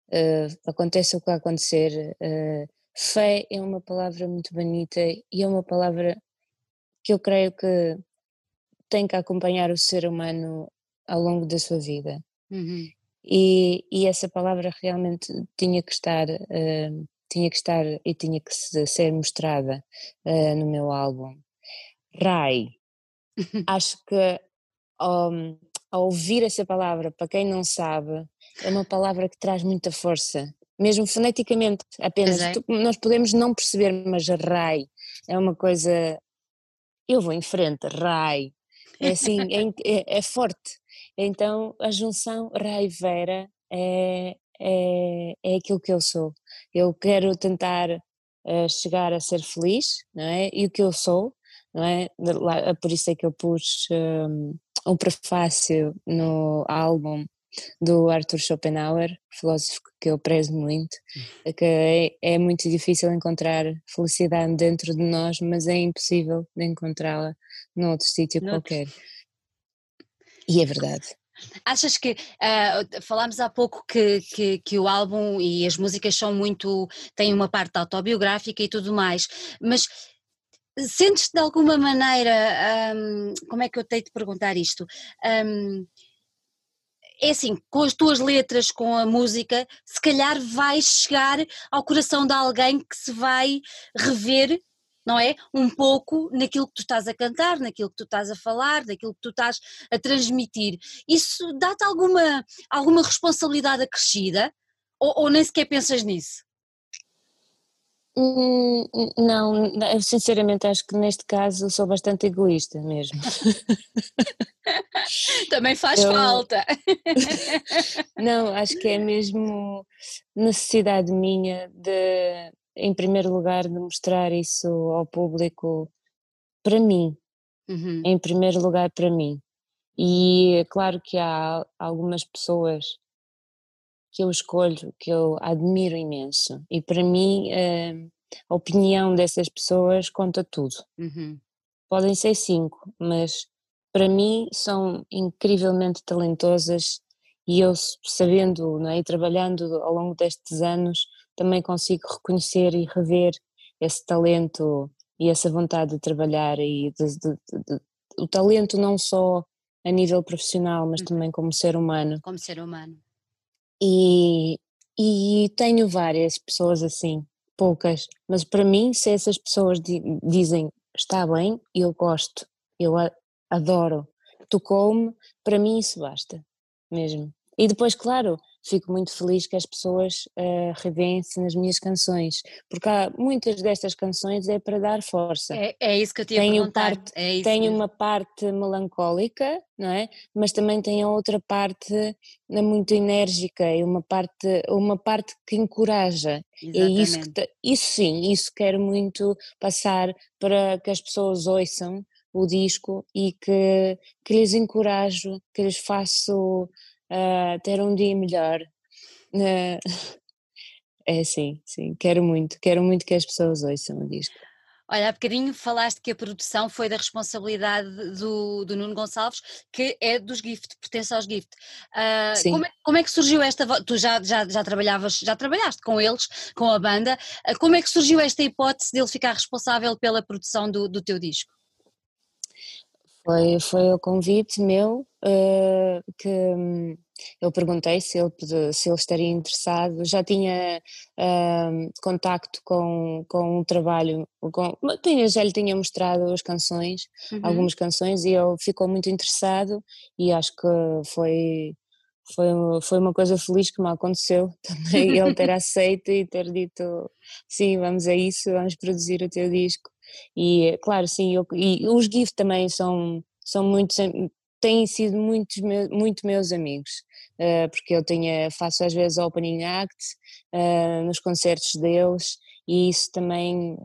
uh, aconteça o que acontecer. Uh, fé é uma palavra muito bonita e é uma palavra que eu creio que tem que acompanhar o ser humano ao longo da sua vida. Uhum. E, e, essa palavra realmente tinha que estar, uh, tinha que estar e tinha que ser mostrada uh, no meu álbum. Rai, acho que um, ao ouvir essa palavra, para quem não sabe, é uma palavra que traz muita força, mesmo foneticamente, apenas. É. nós podemos não perceber, mas rai é uma coisa. Eu vou em frente, rai. É assim, é, é, é, forte. Então a junção rai-vera é, é, é aquilo que eu sou. Eu quero tentar uh, chegar a ser feliz, não é? E o que eu sou, não é? Por isso é que eu pus um, um prefácio no álbum do Arthur Schopenhauer, filósofo que eu prezo muito, que é, é muito difícil encontrar felicidade dentro de nós, mas é impossível de encontrá-la num outro sítio qualquer. E é verdade. Achas que uh, falámos há pouco que, que, que, o álbum e as músicas são muito têm uma parte autobiográfica e tudo mais, mas sentes de alguma maneira um, como é que eu tenho de perguntar isto? Um, é assim, com as tuas letras, com a música, se calhar vais chegar ao coração de alguém que se vai rever não é? Um pouco naquilo que tu estás a cantar, naquilo que tu estás a falar, naquilo que tu estás a transmitir. Isso dá-te alguma, alguma responsabilidade acrescida ou, ou nem sequer pensas nisso? Hum, não, eu sinceramente acho que neste caso sou bastante egoísta mesmo. Também faz eu, falta. não, acho que é mesmo necessidade minha de em primeiro lugar, de mostrar isso ao público para mim, uhum. em primeiro lugar para mim. E é claro que há algumas pessoas que eu escolho, que eu admiro imenso, e para mim eh, a opinião dessas pessoas conta tudo. Uhum. Podem ser cinco, mas para mim são incrivelmente talentosas e eu sabendo não é, e trabalhando ao longo destes anos também consigo reconhecer e rever esse talento e essa vontade de trabalhar e de, de, de, o talento não só a nível profissional, mas uhum. também como ser humano. Como ser humano. E, e tenho várias pessoas assim, poucas, mas para mim, se essas pessoas dizem está bem, eu gosto, eu adoro, tocou-me, para mim isso basta, mesmo. E depois, claro, fico muito feliz que as pessoas uh, revêem-se nas minhas canções, porque há muitas destas canções é para dar força. É, é isso que eu tinha tenho parte, é Tem uma parte melancólica, não é? Mas também tem a outra parte eh, muito enérgica e uma parte, uma parte que encoraja. Exatamente. É isso, que, isso sim, isso quero muito passar para que as pessoas ouçam o disco e que, que lhes encorajo, que lhes faço uh, ter um dia melhor. Uh, é sim, sim, quero muito, quero muito que as pessoas ouçam o disco. Olha, há bocadinho falaste que a produção foi da responsabilidade do, do Nuno Gonçalves, que é dos Gift, pertence aos Gift. Uh, Sim. Como, é, como é que surgiu esta. Tu já, já, já trabalhavas, já trabalhaste com eles, com a banda. Uh, como é que surgiu esta hipótese dele ficar responsável pela produção do, do teu disco? Foi, foi o convite meu uh, que hum, eu perguntei se ele, se ele estaria interessado, já tinha uh, contacto com, com um trabalho, com, já lhe tinha mostrado as canções, uhum. algumas canções, e ele ficou muito interessado e acho que foi, foi, foi uma coisa feliz que me aconteceu também, ele ter aceito e ter dito sim, vamos a isso, vamos produzir o teu disco. E claro, sim, eu, e os GIF também são, são muitos, têm sido muitos, muito meus amigos, uh, porque eu tenho, faço às vezes opening act uh, nos concertos deles e isso também,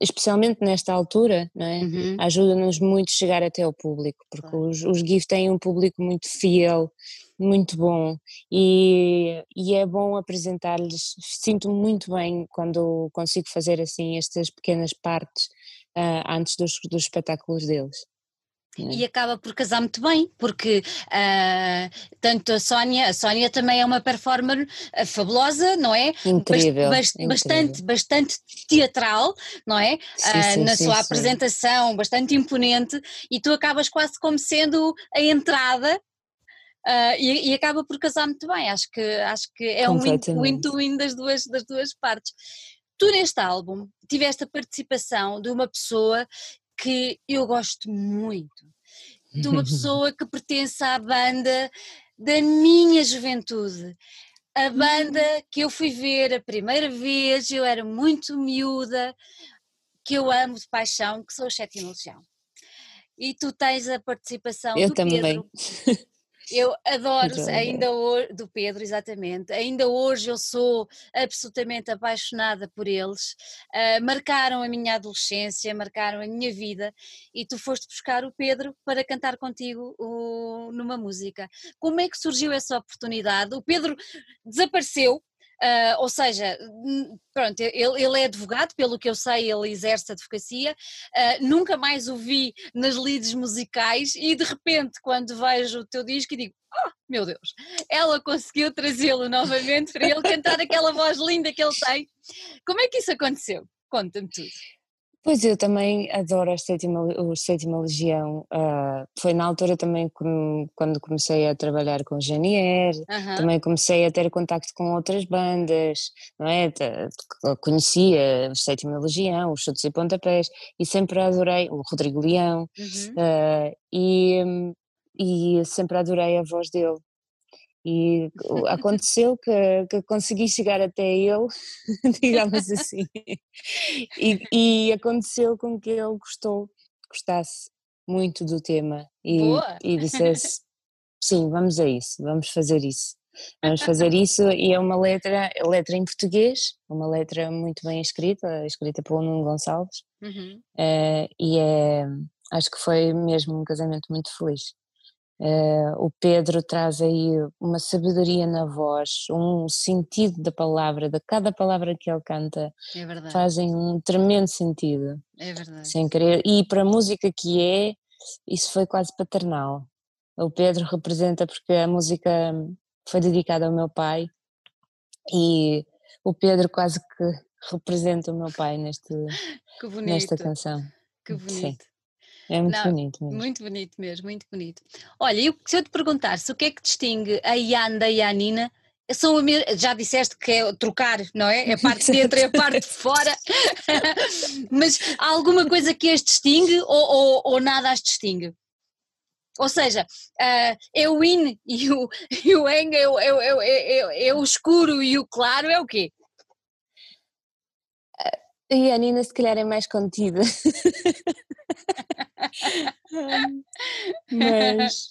especialmente nesta altura, é? uhum. ajuda-nos muito a chegar até ao público, porque os, os GIF têm um público muito fiel, muito bom e, e é bom apresentar-lhes, sinto-me muito bem quando consigo fazer assim estas pequenas partes uh, antes dos, dos espetáculos deles. E acaba por casar muito bem, porque uh, tanto a Sónia, a Sónia também é uma performer uh, fabulosa, não é? Incrível, bast, incrível. Bastante, bastante teatral, não é? Sim, uh, sim, na sim, sua apresentação, bastante imponente, e tu acabas quase como sendo a entrada Uh, e, e, acaba por casar muito bem. Acho que, acho que é um win-to-win das duas, das duas partes. Tu, neste álbum, tiveste a participação de uma pessoa que eu gosto muito, de uma pessoa que pertence à banda da minha juventude. A banda que eu fui ver a primeira vez, eu era muito miúda, que eu amo de paixão, que sou a Sétima Legião. E tu tens a participação eu do também. Pedro. Eu adoro, ainda hoje, do Pedro, exatamente. Ainda hoje eu sou absolutamente apaixonada por eles. Uh, marcaram a minha adolescência, marcaram a minha vida e tu foste buscar o Pedro para cantar contigo o, numa música. Como é que surgiu essa oportunidade? O Pedro desapareceu, Uh, ou seja, pronto, ele, ele, é advogado, pelo que eu sei, ele exerce advocacia, uh, nunca mais o vi nas leads musicais e de repente, quando vejo o teu disco, digo: Oh, meu Deus, ela conseguiu trazê-lo novamente para ele cantar aquela voz linda que ele tem. Como é que isso aconteceu? Conta-me tudo. Pois eu também adoro a Sétima, o Sétima Legião. Uh, foi na altura também quando comecei a trabalhar com Janier, uhum. também comecei a ter contacto com outras bandas, não é? Conhecia a Sétima Legião, os Chutes e Pontapés, e sempre adorei, o Rodrigo Leão, uhum. uh, e, e sempre adorei a voz dele. E aconteceu que, que consegui chegar até ele, digamos assim, e, e, aconteceu com que ele gostou, gostasse muito do tema e, e dissesse: sim, vamos a isso, vamos fazer isso. Vamos fazer isso e é uma letra, letra em português, uma letra muito bem escrita, escrita por Nuno Gonçalves, uhum. uh, e é, acho que foi mesmo um casamento muito feliz. Uh, o Pedro traz aí uma sabedoria na voz, um sentido da palavra, de cada palavra que ele canta, é fazem um tremendo sentido. É verdade. Sem querer. E para a música que é, isso foi quase paternal. O Pedro representa porque a música foi dedicada ao meu pai e o Pedro quase que representa o meu pai neste, nesta canção. Que bonito. Sim. É muito Não, bonito mesmo. Muito bonito mesmo, muito bonito. Olha, eu, se eu te perguntasse o que é que distingue a Ian da Ianina, são já disseste que é trocar, não é? É a parte de dentro e a parte de fora, mas há alguma coisa que as distingue ou, ou, ou nada as distingue? Ou seja, uh, é o in e o, e o eng, é o, é, é, é, é o escuro e o claro, é o quê? E a Nina se calhar é mais contida. Mas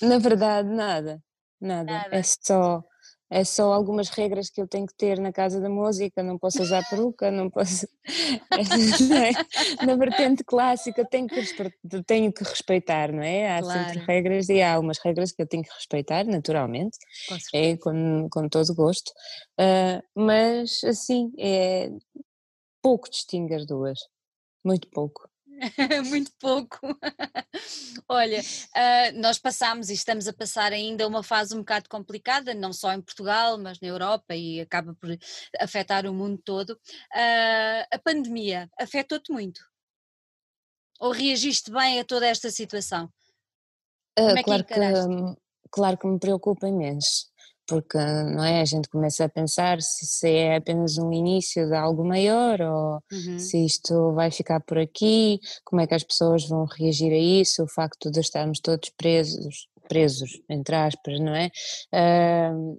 na verdade nada, nada. nada. É só é só algumas regras que eu tenho que ter na casa da música, não posso usar peruca, não posso. É? Na vertente clássica tenho que, tenho que respeitar, não é? Há claro. sempre regras e há algumas regras que eu tenho que respeitar, naturalmente, com é com, com todo gosto, uh, mas assim, é pouco distingue as duas, muito pouco. muito pouco. Olha, uh, nós passamos e estamos a passar ainda uma fase um bocado complicada, não só em Portugal, mas na Europa e acaba por afetar o mundo todo. Uh, a pandemia afetou-te muito? Ou reagiste bem a toda esta situação? Uh, é claro, que, que, claro que me preocupa imenso porque não é? A gente começa a pensar se, se é apenas um início de algo maior ou uhum. se isto vai ficar por aqui, como é que as pessoas vão reagir a isso, o facto de estarmos todos presos, presos, entre aspas, não é? Uh,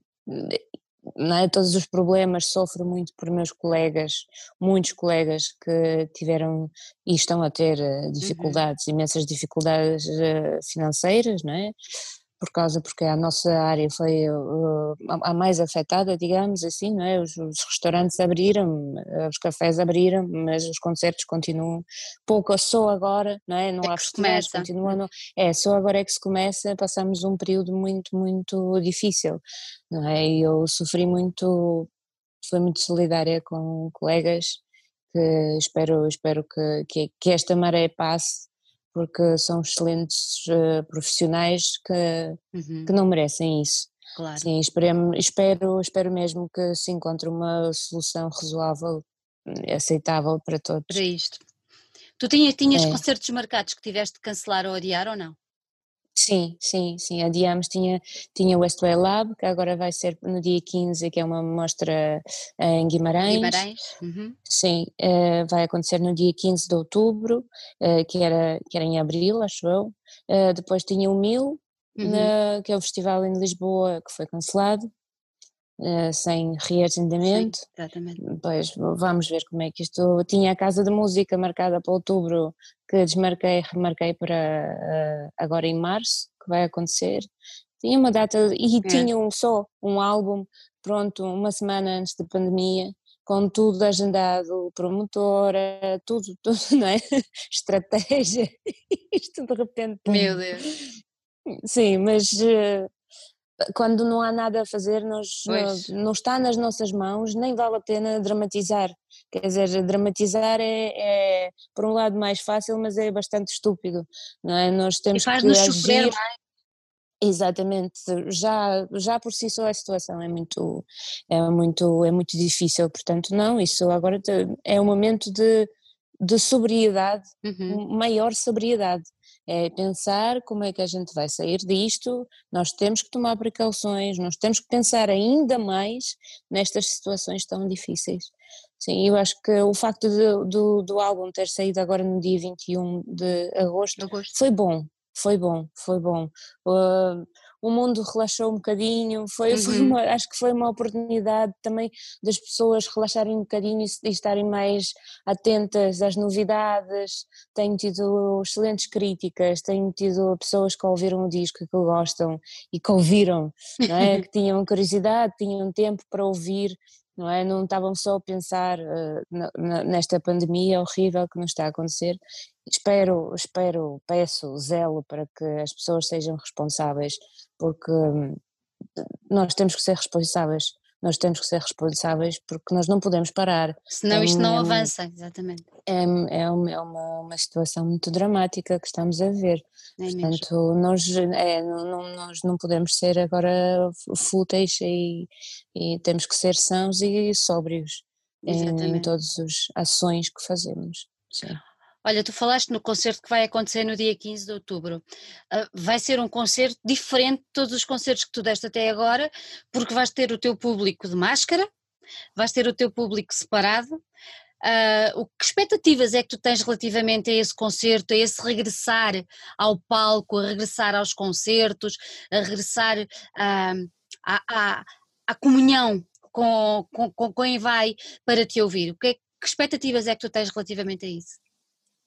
não é? Todos os problemas sofro muito por meus colegas, muitos colegas que tiveram e estão a ter eh, uhum. dificuldades, uhum. imensas dificuldades eh, financeiras, não é? Por causa, porque a nossa área foi uh, a mais afetada, digamos assim, não é? Os, os, restaurantes abriram, os cafés abriram, mas os concertos continuam pouco, só agora, não é? Não é há festivais, continua, não, é, só agora é que se começa, passamos um período muito, muito difícil, não é? E eu sofri muito, fui muito solidária com colegas que espero, espero que, que, que esta maré passe porque são excelentes uh, profissionais que, uhum. que não merecem isso. Claro. Sim, espero, espero, espero mesmo que se encontre uma solução razoável, aceitável para todos. Para isto. Tu tinhas, tinhas é. concertos marcados que tiveste de cancelar ou adiar ou não? Sim, sim, sim, adiamos, tinha, tinha o Westway Lab, que agora vai ser no dia 15, que é uma mostra eh, em Guimarães. Guimarães. Uhum. Sim, uh, vai acontecer no dia 15 de outubro, uh, que, era, que era em abril, acho eu. Uh, depois tinha o Mil, uhum. que é o festival em Lisboa, que foi cancelado. Uh, sem reagendamento. Sim, exatamente. Pois vamos ver como é que isto. Tinha a Casa de Música marcada para outubro, que desmarquei, remarquei para uh, agora em março, que vai acontecer. Tinha uma data e é. tinha um, só um álbum pronto uma semana antes da pandemia, com tudo agendado, promotora, tudo, tudo, não é? Estratégia, isto de repente. Meu Deus. Sim, mas uh, quando não há nada a fazer, nós, não, não, está nas nossas mãos, nem vale a pena dramatizar. Quer dizer, dramatizar é, é, por um lado mais fácil, mas é bastante estúpido, não é? Nós temos que agir. Sofrer. Exatamente, já, já por si só a situação é muito, é muito, é muito difícil, portanto não, isso agora é um momento de, de sobriedade, uhum. maior sobriedade, é pensar como é que a gente vai sair disto, nós temos que tomar precauções, nós temos que pensar ainda mais nestas situações tão difíceis. Sim, eu acho que o facto de, do, do álbum ter saído agora no dia 21 de agosto, agosto. foi bom, foi bom, foi bom. Uh, o mundo relaxou um bocadinho, foi, uhum. foi uma, acho que foi uma oportunidade também das pessoas relaxarem um bocadinho e, e, estarem mais atentas às novidades. Tenho tido excelentes críticas, tenho tido pessoas que ouviram o disco que gostam e que ouviram, é? que tinham curiosidade, tinham tempo para ouvir não é? Não estavam só a pensar uh, nesta pandemia horrível que nos está a acontecer. Espero, espero, peço zelo para que as pessoas sejam responsáveis, porque hum, nós temos que ser responsáveis nós temos que ser responsáveis porque nós não podemos parar. Senão é, isto não é, avança, exatamente. É, é, uma, é uma, uma, situação muito dramática que estamos a ver. É Portanto, nós, é, não, nós não podemos ser agora fúteis e, e temos que ser sãos e sóbrios em, em todas as ações que fazemos. Sim. Olha, tu falaste no concerto que vai acontecer no dia 15 de outubro. Uh, vai ser um concerto diferente de todos os concertos que tu deste até agora, porque vais ter o teu público de máscara, vais ter o teu público separado. Uh, o que expectativas é que tu tens relativamente a esse concerto, a esse regressar ao palco, a regressar aos concertos, a regressar à, à, à, comunhão com, com, com quem vai para te ouvir? O que, é, que expectativas é que tu tens relativamente a isso?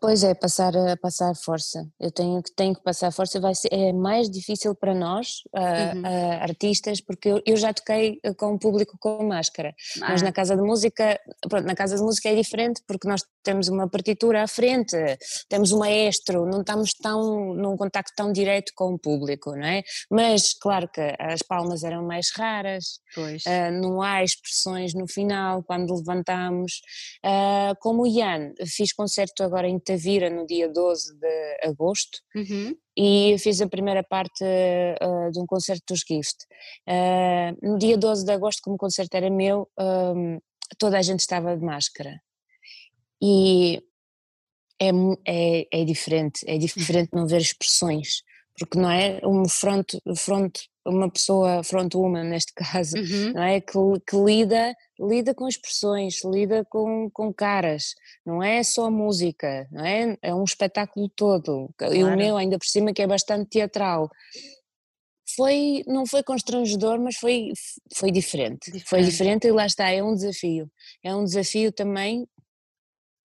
Pois é, passar passar força. Eu tenho que tenho que passar força. Vai ser é mais difícil para nós uh, uhum. uh, artistas porque eu, eu, já toquei com o público com máscara, ah. mas na casa de música, pronto, na casa de música é diferente porque nós temos uma partitura à frente, temos um maestro, não estamos tão num contacto tão direto com o público, não é? Mas claro que as palmas eram mais raras, uh, não há expressões no final quando levantamos. como o Ian, fiz concerto agora em em Tavira no dia 12 de agosto uhum. e fiz a primeira parte uh, de um concerto dos Gift. Uh, no dia 12 de agosto, como o concerto era meu, um, toda a gente estava de máscara. E é, é, é diferente, é diferente não ver expressões, porque não é um front, front uma pessoa front-woman neste caso, uhum. não é? Que, que, lida, lida com expressões, lida com, com caras, não é só música, não é? É um espetáculo todo. Claro. E o meu ainda por cima que é bastante teatral. Foi, não foi constrangedor, mas foi, foi diferente. diferente. Foi diferente e lá está, é um desafio. É um desafio também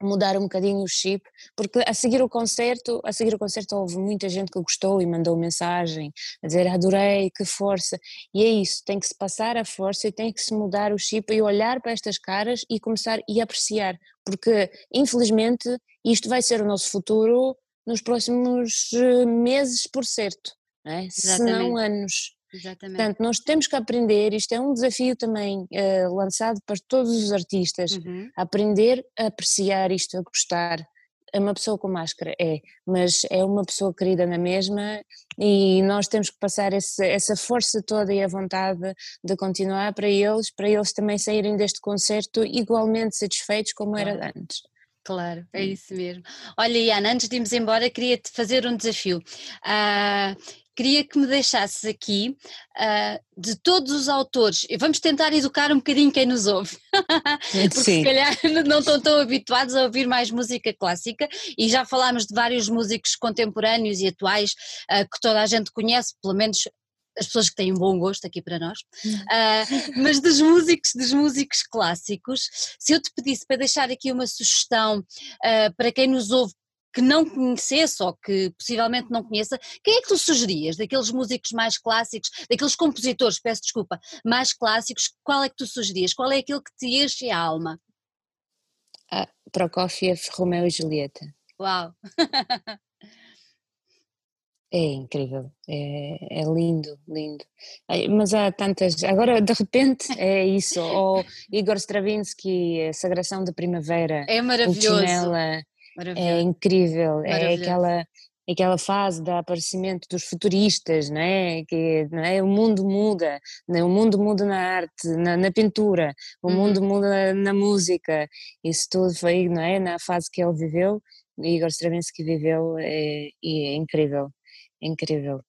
mudar um bocadinho o chip, porque a seguir o concerto, a seguir o concerto houve muita gente que gostou e mandou mensagem a dizer adorei, que força, e é isso, tem que se passar a força e tem que se mudar o chip e olhar para estas caras e começar e apreciar, porque infelizmente isto vai ser o nosso futuro nos próximos eh, meses por certo, não é? se não anos. Exatamente. Portanto, nós temos que aprender, isto é um desafio também uh, lançado para todos os artistas, uhum. aprender a apreciar isto, a gostar. É uma pessoa com máscara, é, mas é uma pessoa querida na mesma e nós temos que passar esse, essa força toda e a vontade de continuar para eles, para eles também saírem deste concerto igualmente satisfeitos como claro. era antes. Claro, é hum. isso mesmo. Olha, Iana, antes de irmos embora, queria-te fazer um desafio. Uh, queria que me deixasses aqui uh, de todos os autores, vamos tentar educar um bocadinho quem nos ouve, porque Sim. se calhar não estão tão habituados a ouvir mais música clássica e já falámos de vários músicos contemporâneos e atuais uh, que toda a gente conhece, pelo menos as pessoas que têm um bom gosto aqui para nós, uh, mas dos músicos, dos músicos clássicos, se eu te pedisse para deixar aqui uma sugestão uh, para quem nos ouve que não conhecesse ou que possivelmente não conheça, quem é que tu sugerias daqueles músicos mais clássicos, daqueles compositores, peço desculpa, mais clássicos, qual é que tu sugerias? Qual é aquele que te enche a alma? Ah, Prokofiev, Romeu e Julieta. Uau! É incrível, é, é, lindo, lindo. Mas há tantas. Agora, de repente, é isso. Ou Igor Stravinsky, Sagração da Primavera. É maravilhoso. É incrível. É aquela, aquela fase do aparecimento dos futuristas, não é? Que não é? o mundo muda, né? o mundo muda na arte, na, na pintura, o uhum. mundo muda na, música. Isso tudo foi não é? na fase que ele viveu. Igor Stravinsky viveu é, e é incrível incrível.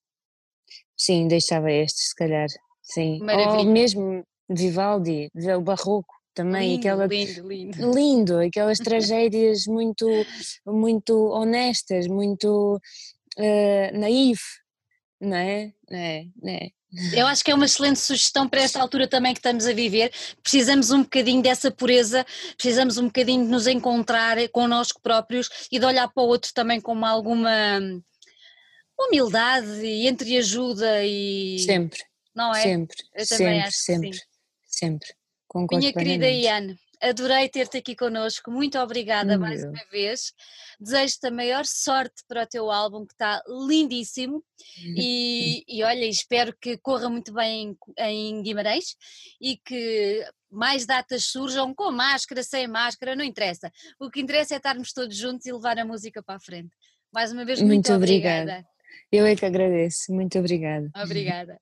Sim, deixava estes, se calhar. Sim. Maravilha. Ou mesmo Vivaldi, o Barroco também, lindo, aquela lindo, lindo. lindo, aquelas tragédias muito, muito honestas, muito uh, naif, não é? É, é? Eu acho que é uma excelente sugestão para esta altura também que estamos a viver. Precisamos um bocadinho dessa pureza, precisamos um bocadinho de nos encontrar connosco próprios e de olhar para o outro também com alguma humildade e entreajuda e. Sempre. Não é? Sempre. Eu também sempre, acho sempre, sempre. Concordo Minha querida Iane, adorei ter-te aqui connosco, muito obrigada mais uma vez. Desejo-te a maior sorte para o teu álbum, que está lindíssimo. E, e olha, espero que corra muito bem em, em Guimarães e que mais datas surjam com máscara, sem máscara, não interessa. O que interessa é estarmos todos juntos e levar a música para a frente. Mais uma vez, muito, muito obrigada. obrigada. Eu é que agradeço. Muito obrigada. Obrigada.